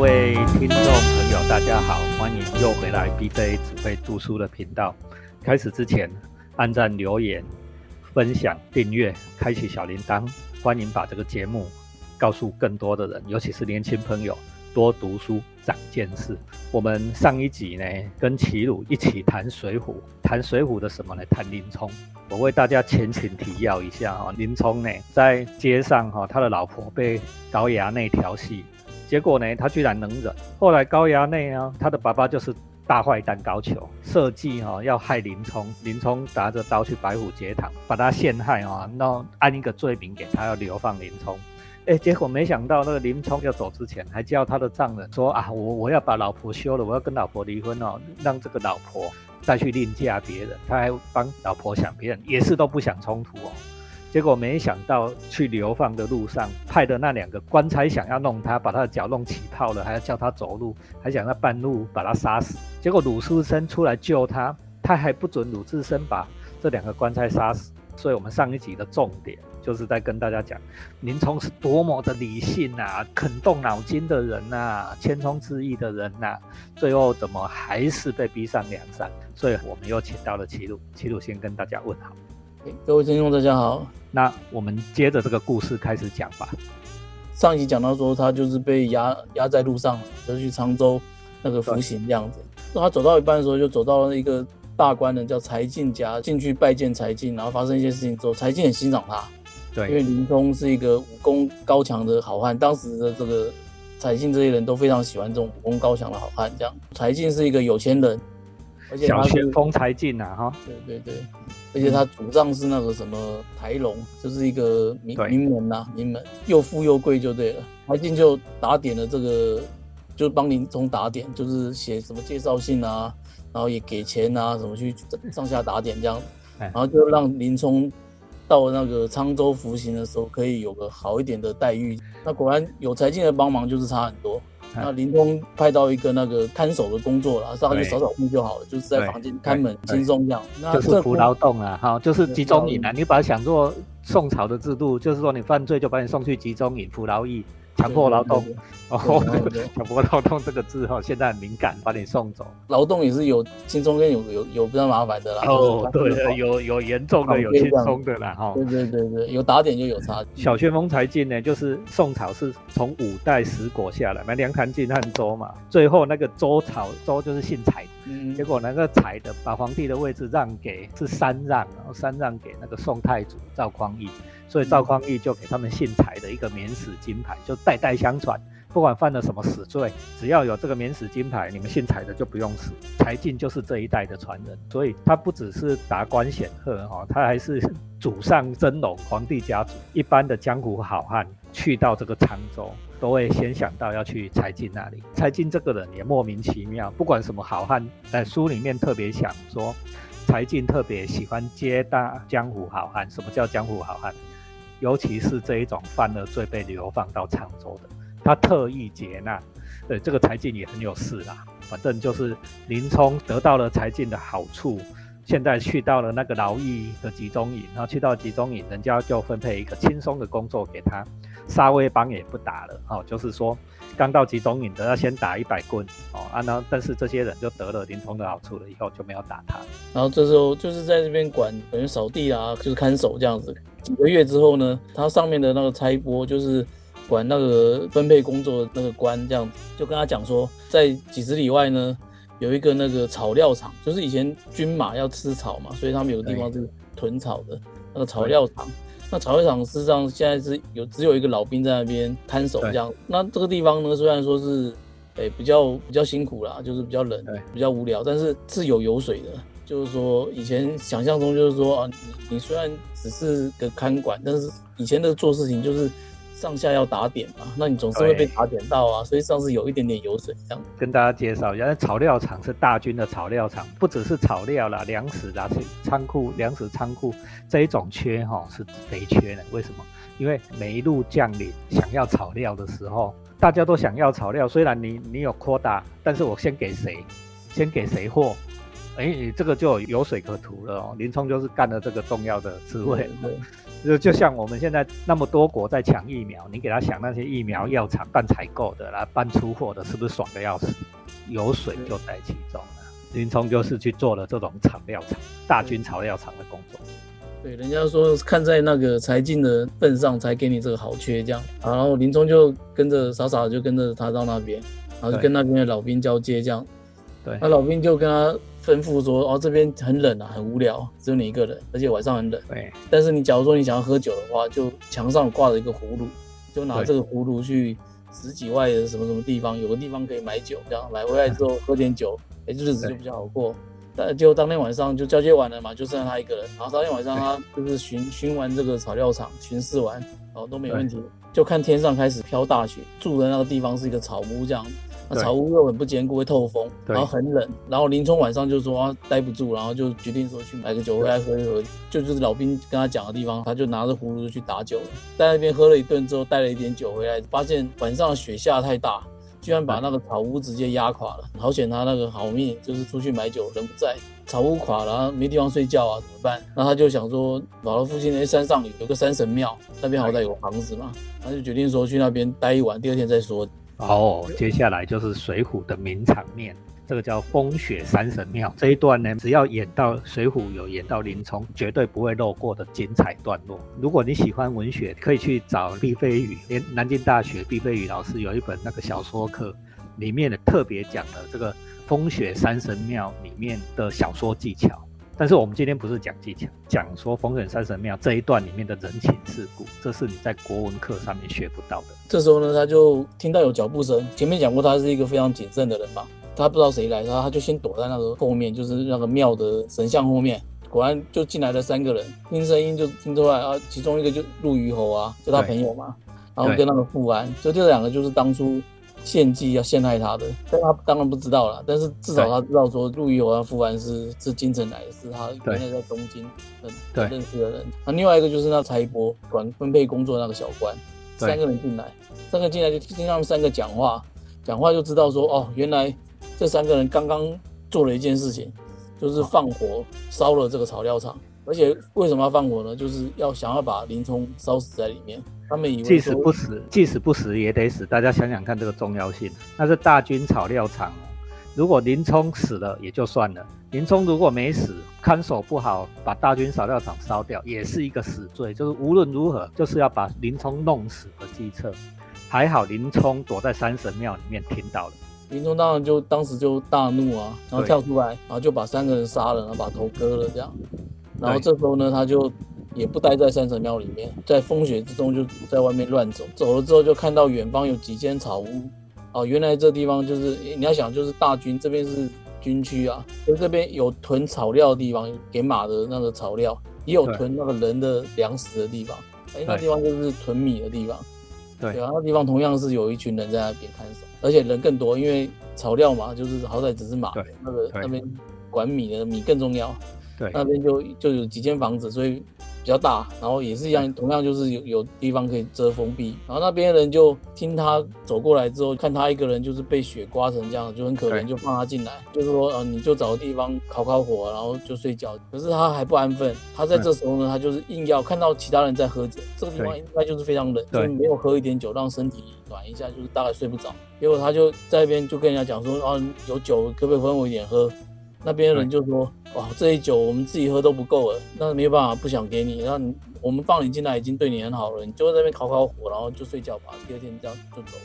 各位听众朋友，大家好，欢迎又回来 BJ 只会读书的频道。开始之前，按赞、留言、分享、订阅、开启小铃铛，欢迎把这个节目告诉更多的人，尤其是年轻朋友，多读书长见识。我们上一集呢，跟齐鲁一起谈《水浒》，谈《水浒》的什么呢？谈林冲。我为大家前情提要一下哈，林冲呢，在街上哈，他的老婆被高衙内调戏。结果呢，他居然能忍。后来高衙内呢，他的爸爸就是大坏蛋高俅，设计哈要害林冲。林冲拿着刀去白虎节堂，把他陷害啊，那按一个罪名给他，要流放林冲。哎，结果没想到那个林冲要走之前，还叫他的丈人说啊，我我要把老婆休了，我要跟老婆离婚哦，让这个老婆再去另嫁别人。他还帮老婆想别人，也是都不想冲突哦。结果没想到去流放的路上，派的那两个官差想要弄他，把他的脚弄起泡了，还要叫他走路，还想在半路把他杀死。结果鲁智深出来救他，他还不准鲁智深把这两个官差杀死。所以，我们上一集的重点就是在跟大家讲，林冲是多么的理性啊，肯动脑筋的人呐，千聪之义的人呐，最后怎么还是被逼上梁山？所以，我们又请到了齐鲁，齐鲁先跟大家问好。各位听众，大家好。那我们接着这个故事开始讲吧。上一集讲到说，他就是被压压在路上，就去沧州那个服刑这样子。那他走到一半的时候，就走到了一个大官人叫柴进家，进去拜见柴进，然后发生一些事情之后，柴进很欣赏他。对，因为林冲是一个武功高强的好汉，当时的这个柴进这些人都非常喜欢这种武功高强的好汉。这样，柴进是一个有钱人。小旋风才进呐，哈，对对对，而且他主账是那个什么台龙，就是一个名名门呐，名门。又富又贵就对了。才进就打点了这个，就帮林冲打点，就是写什么介绍信啊，然后也给钱啊，什么去上下打点这样，然后就让林冲到那个沧州服刑的时候可以有个好一点的待遇。那果然有才进的帮忙，就是差很多。那林通派到一个那个看守的工作了，上去扫扫地就好了，就是在房间看门，轻松这样。就是服劳动啊，哈，就是集中营啊。你把它想做宋朝的制度，就是说你犯罪就把你送去集中营服劳役。强迫劳动哦，强迫劳动这个字哈，现在很敏感，把你送走。劳动也是有轻松跟有有有比较麻烦的啦。哦，对，有有严重的，有轻松的啦，哈。对对对对，有打点就有差。小旋风才进呢，就是宋朝是从五代十国下来，嘛，梁唐晋汉周嘛，最后那个周朝周就是姓柴，结果那个柴的把皇帝的位置让给是三让，然后三让给那个宋太祖赵匡胤。所以赵匡胤就给他们姓柴的一个免死金牌，就代代相传，不管犯了什么死罪，只要有这个免死金牌，你们姓柴的就不用死。柴进就是这一代的传人，所以他不只是达官显赫哈，他还是祖上真龙皇帝家族。一般的江湖好汉去到这个沧州，都会先想到要去柴进那里。柴进这个人也莫名其妙，不管什么好汉，在书里面特别想说，柴进特别喜欢接纳江湖好汉。什么叫江湖好汉？尤其是这一种犯了罪被流放到常州的，他特意接纳。对，这个柴进也很有事啦。反正就是林冲得到了柴进的好处，现在去到了那个劳役的集中营，然后去到集中营，人家就分配一个轻松的工作给他，杀威帮也不打了。哦，就是说。刚到集中营的要先打一百棍哦，啊，然后但是这些人就得了林冲的好处了，以后就没有打他。然后这时候就是在这边管等于扫地啊，就是看守这样子。几个月之后呢，他上面的那个差拨就是管那个分配工作的那个官这样子，就跟他讲说，在几十里外呢有一个那个草料场，就是以前军马要吃草嘛，所以他们有个地方是囤草的那个草料场。那草会场事实上现在是有只有一个老兵在那边看守这样。那这个地方呢，虽然说是，诶比较比较辛苦啦，就是比较冷，比较无聊，但是是有油水的。就是说以前想象中就是说啊，你你虽然只是个看管，但是以前的做事情就是。上下要打点嘛，那你总是会被打点到啊，所以上次有一点点油水这样。跟大家介绍一下，草料场是大军的草料场，不只是草料啦，粮食啦，仓库粮食仓库这一种缺哈是肥缺的。为什么？因为每一路将领想要草料的时候，大家都想要草料，虽然你你有扩大，但是我先给谁，先给谁货，哎，这个就有水可图了哦。林冲就是干了这个重要的职位，就就像我们现在那么多国在抢疫苗，你给他想那些疫苗药厂办采购的啦，办出货的，是不是爽的要死？有水就在其中了。林冲就是去做了这种草料厂、大军草料厂的工作。对，人家说看在那个柴进的份上，才给你这个好缺这样。然后林冲就跟着傻傻的就跟着他到那边，然后就跟那边的老兵交接这样。对，那老兵就跟他吩咐说：“哦，这边很冷啊，很无聊，只有你一个人，而且晚上很冷。对，但是你假如说你想要喝酒的话，就墙上挂着一个葫芦，就拿这个葫芦去十几外的什么什么地方，有个地方可以买酒，这样买回来之后喝点酒，哎，日子就比较好过。”但就当天晚上就交接完了嘛，就剩下他一个人。然后当天晚上他就是巡巡完这个草料场，巡视完，然后都没问题。就看天上开始飘大雪，住的那个地方是一个草屋这样。那草屋又很不坚固，会透风，然后很冷。然后林冲晚上就说待不住，然后就决定说去买个酒回来喝一喝。就就是老兵跟他讲的地方，他就拿着葫芦去打酒了。在那边喝了一顿之后，带了一点酒回来，发现晚上雪下太大。居然把那个草屋直接压垮了，好险他那个好命，就是出去买酒人不在，草屋垮了，没地方睡觉啊，怎么办？那他就想说，姥姥附近那山上有个山神庙，那边好歹有房子嘛，他就决定说去那边待一晚，第二天再说。哦，接下来就是《水浒》的名场面。这个叫风雪山神庙这一段呢，只要演到《水浒》有演到林冲，绝对不会漏过的精彩段落。如果你喜欢文学，可以去找毕飞宇，连南京大学毕飞宇老师有一本那个小说课，里面呢特别讲了这个风雪山神庙里面的小说技巧。但是我们今天不是讲技巧，讲说风雪山神庙这一段里面的人情世故，这是你在国文课上面学不到的。这时候呢，他就听到有脚步声，前面讲过他是一个非常谨慎的人嘛。他不知道谁来，然后他就先躲在那个后面，就是那个庙的神像后面。果然就进来了三个人，听声音就听出来啊，其中一个就陆虞侯啊，就他朋友嘛。然后跟那个富安，就这两个就是当初献祭要陷害他的，但他当然不知道了。但是至少他知道说陆虞侯和富安是是京城来的，是他原来在东京认认识的人。那另外一个就是那财帛管分配工作那个小官，三个人进来，三个进来就听他们三个讲话，讲话就知道说哦，原来。这三个人刚刚做了一件事情，就是放火烧了这个草料场。而且为什么要放火呢？就是要想要把林冲烧死在里面。他们以为即使不死，即使不死也得死。大家想想看这个重要性。那是大军草料场，如果林冲死了也就算了，林冲如果没死，看守不好，把大军草料场烧掉，也是一个死罪。就是无论如何，就是要把林冲弄死的计策。还好林冲躲在山神庙里面听到了。林冲当然就当时就大怒啊，然后跳出来，然后就把三个人杀了，然后把头割了这样。然后这时候呢，他就也不待在山神庙里面，在风雪之中就在外面乱走。走了之后就看到远方有几间草屋，哦，原来这地方就是你要想就是大军这边是军区啊，所以这边有囤草料的地方，给马的那个草料，也有囤那个人的粮食的地方。哎，那地方就是囤米的地方。对，然后地方同样是有一群人在那边看守。而且人更多，因为草料嘛，就是好歹只是马，那个那边管米的米更重要。对，那边就就有几间房子，所以比较大，然后也是一样，同样就是有有地方可以遮风避。然后那边人就听他走过来之后，看他一个人就是被雪刮成这样，就很可怜，就放他进来，就是说，呃，你就找个地方烤烤火，然后就睡觉。可是他还不安分，他在这时候呢，他就是硬要看到其他人在喝酒，这个地方应该就是非常冷，就没有喝一点酒让身体暖一下，就是大概睡不着。结果他就在那边就跟人家讲说，啊，有酒可不可以分我一点喝？那边的人就说，哇，这一酒我们自己喝都不够了，那没有办法，不想给你，那你我们放你进来已经对你很好了，你就在那边烤烤火，然后就睡觉吧，第二天这样就走。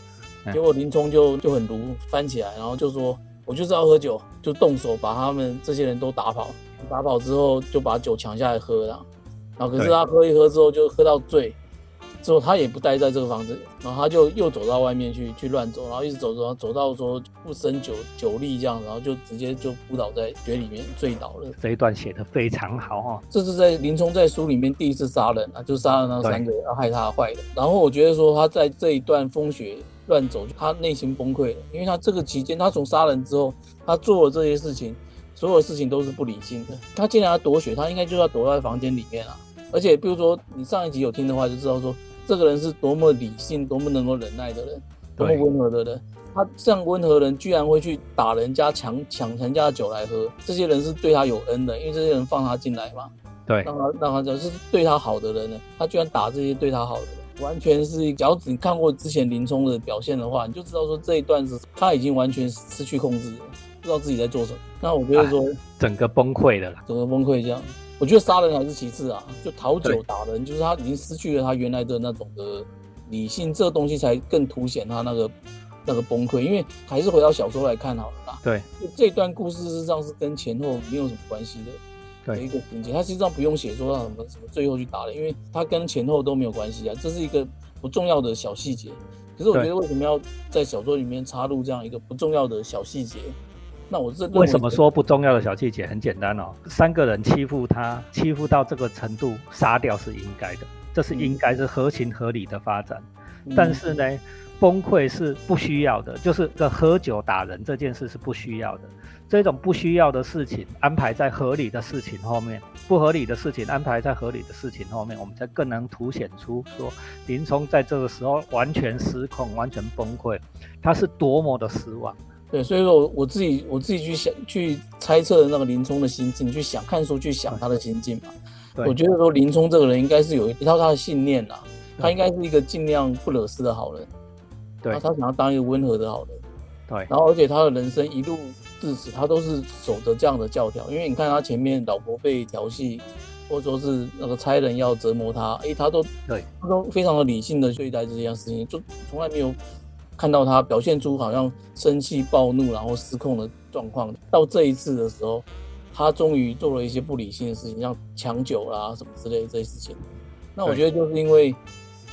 结果林冲就就很毒，翻起来，然后就说，我就是要喝酒，就动手把他们这些人都打跑，打跑之后就把酒抢下来喝了，然后可是他喝一喝之后就喝到醉。之后他也不待在这个房子，然后他就又走到外面去去乱走，然后一直走走走到说不胜酒酒力这样，然后就直接就扑倒在雪里面醉倒了。这一段写的非常好哈，这是在林冲在书里面第一次杀人啊，就杀了那三个要害他坏的。然后我觉得说他在这一段风雪乱走，他内心崩溃了，因为他这个期间他从杀人之后，他做了这些事情，所有事情都是不理性的。他既然要躲雪，他应该就要躲在房间里面啊。而且比如说你上一集有听的话，就知道说。这个人是多么理性、多么能够忍耐的人，多么温和的人。他这样温和人居然会去打人家、抢抢人家的酒来喝，这些人是对他有恩的，因为这些人放他进来嘛，对，让他让他就是对他好的人呢，他居然打这些对他好的人。完全是，只要你看过之前林冲的表现的话，你就知道说这一段是他已经完全失去控制了，不知道自己在做什么。那我觉得说整个崩溃了啦，整个崩溃这样。我觉得杀人还是其次啊，就讨酒打人，就是他已经失去了他原来的那种的理性，这个东西才更凸显他那个那个崩溃。因为还是回到小说来看好了啦。对，这段故事实上是跟前后没有什么关系的。的一个情节，他实际上不用写说让什么什么最后去打了，因为他跟前后都没有关系啊，这是一个不重要的小细节。可是我觉得为什么要在小说里面插入这样一个不重要的小细节？那我是为什么说不重要的小细节？很简单哦，三个人欺负他，欺负到这个程度，杀掉是应该的，这是应该是合情合理的发展。但是呢，崩溃是不需要的，就是个喝酒打人这件事是不需要的。这种不需要的事情安排在合理的事情后面，不合理的事情安排在合理的事情后面，我们才更能凸显出说林冲在这个时候完全失控、完全崩溃，他是多么的失望。对，所以说我我自己我自己去想去猜测那个林冲的心境，去想看书去想他的心境嘛。我觉得说林冲这个人应该是有一套他的信念呐，他应该是一个尽量不惹事的好人。对，他想要当一个温和的好人。对，然后而且他的人生一路。至此，他都是守着这样的教条，因为你看他前面老婆被调戏，或者说是那个差人要折磨他，哎，他都对，他都非常的理性的对待这件事情，就从来没有看到他表现出好像生气暴怒然后失控的状况。到这一次的时候，他终于做了一些不理性的事情，像抢酒啦什么之类的这些事情。那我觉得就是因为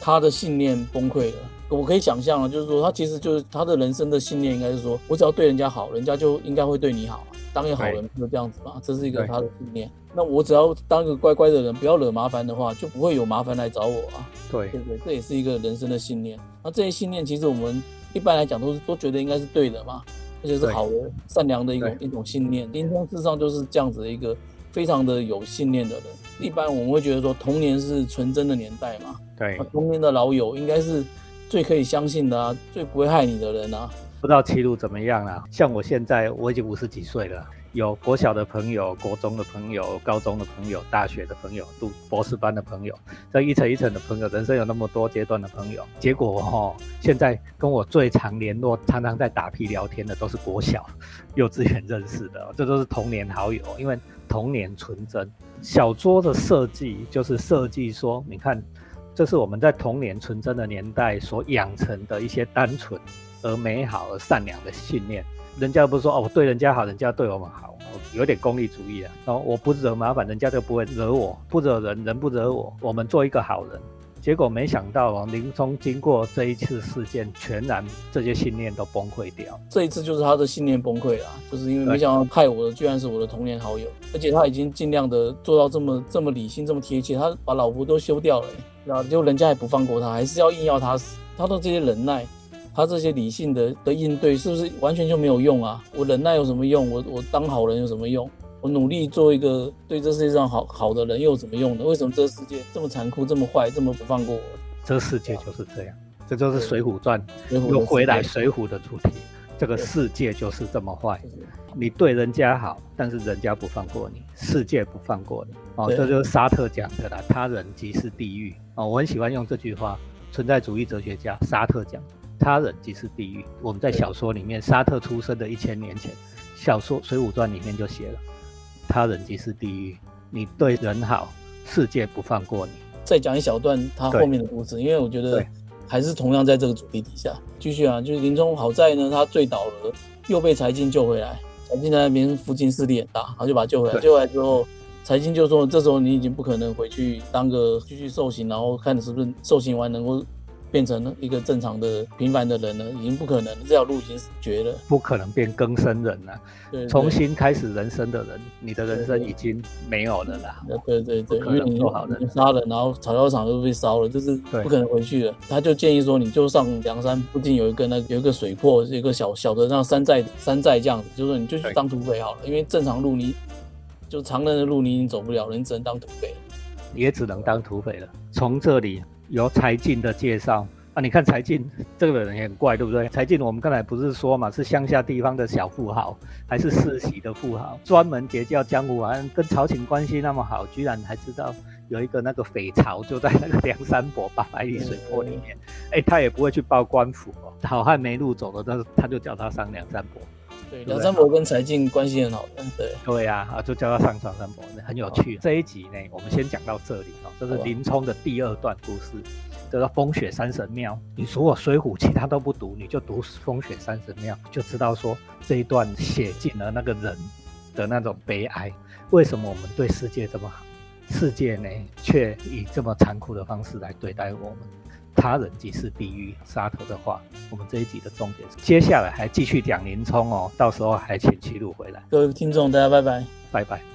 他的信念崩溃了。我可以想象啊，就是说他其实就是他的人生的信念，应该是说我只要对人家好，人家就应该会对你好。当一个好人就这样子嘛，这是一个他的信念。那我只要当一个乖乖的人，不要惹麻烦的话，就不会有麻烦来找我啊。对，对对？这也是一个人生的信念。那这些信念其实我们一般来讲都是都觉得应该是对的嘛，而且是好的、善良的一种一种信念。林冲事实上就是这样子的一个非常的有信念的人。一般我们会觉得说童年是纯真的年代嘛，对，童年的老友应该是。最可以相信的啊，最不会害你的人啊，不知道齐鲁怎么样了。像我现在我已经五十几岁了，有国小的朋友、国中的朋友、高中的朋友、大学的朋友、读博士班的朋友，这一层一层的朋友，人生有那么多阶段的朋友。结果哈，现在跟我最常联络、常常在打屁聊天的，都是国小、幼稚园认识的，这都是童年好友。因为童年纯真，小桌的设计就是设计说，你看。这是我们在童年纯真的年代所养成的一些单纯而美好而善良的信念。人家不是说哦，我对人家好，人家对我们好，有点功利主义啊。然后我不惹麻烦，人家就不会惹我；不惹人，人不惹我。我们做一个好人。结果没想到啊，林冲经过这一次事件，全然这些信念都崩溃掉。这一次就是他的信念崩溃了，就是因为没想到害我的居然是我的童年好友，而且他已经尽量的做到这么这么理性、这么贴切，他把老婆都休掉了。然后就人家也不放过他，还是要硬要他死。他的这些忍耐，他这些理性的的应对，是不是完全就没有用啊？我忍耐有什么用？我我当好人有什么用？我努力做一个对这世界上好好的人又有什么用呢？为什么这个世界这么残酷、这么坏、这么不放过我？这个世界就是这样，这就是《水浒传》又回来《水浒》的主题。这个世界就是这么坏，你对人家好，但是人家不放过你，世界不放过你。哦，这就是沙特讲的啦，他人即是地狱。哦，我很喜欢用这句话，存在主义哲学家沙特讲，他人即是地狱。我们在小说里面，沙特出生的一千年前，小说《水浒传》里面就写了，他人即是地狱，你对人好，世界不放过你。再讲一小段他后面的故事，因为我觉得。还是同样在这个主题底下继续啊，就是林冲好在呢，他醉倒了，又被柴进救回来。柴进在那边附近势力很大，然后就把他救回来。救回来之后，柴进就说：“这时候你已经不可能回去当个继续受刑，然后看你是不是受刑完能够。”变成了一个正常的平凡的人了，已经不可能，这条路已经绝了，不可能变更生人了，重新开始人生的人，你的人生已经没有了啦。对对对，因为你做好人，杀了，然后草药厂都被烧了，就是不可能回去了。他就建议说，你就上梁山附近有一个那有一个水泊，一个小小的那山寨山寨这样子，就说你就去当土匪好了，因为正常路你就常人的路你已经走不了了，你只能当土匪，也只能当土匪了。从这里。由柴进的介绍，啊，你看柴进这个人也很怪，对不对？柴进我们刚才不是说嘛，是乡下地方的小富豪，还是世袭的富豪，专门结交江湖啊，跟朝廷关系那么好，居然还知道有一个那个匪巢就在那个梁山伯八百里水泊里面，哎，他也不会去报官府哦，好汉没路走了，但是他就叫他上梁山伯。对，梁山伯跟柴进关系很好的，对。对呀，啊，就叫他上梁山伯，很有趣。这一集呢，我们先讲到这里哦，这是林冲的第二段故事。叫做风雪山神庙，你如果水浒其他都不读，你就读风雪山神庙，就知道说这一段写尽了那个人的那种悲哀。为什么我们对世界这么好，世界呢却以这么残酷的方式来对待我们？他人即是地狱。沙头的话，我们这一集的重点是，接下来还继续讲林冲哦，到时候还请齐鲁回来。各位听众，大家拜拜，拜拜。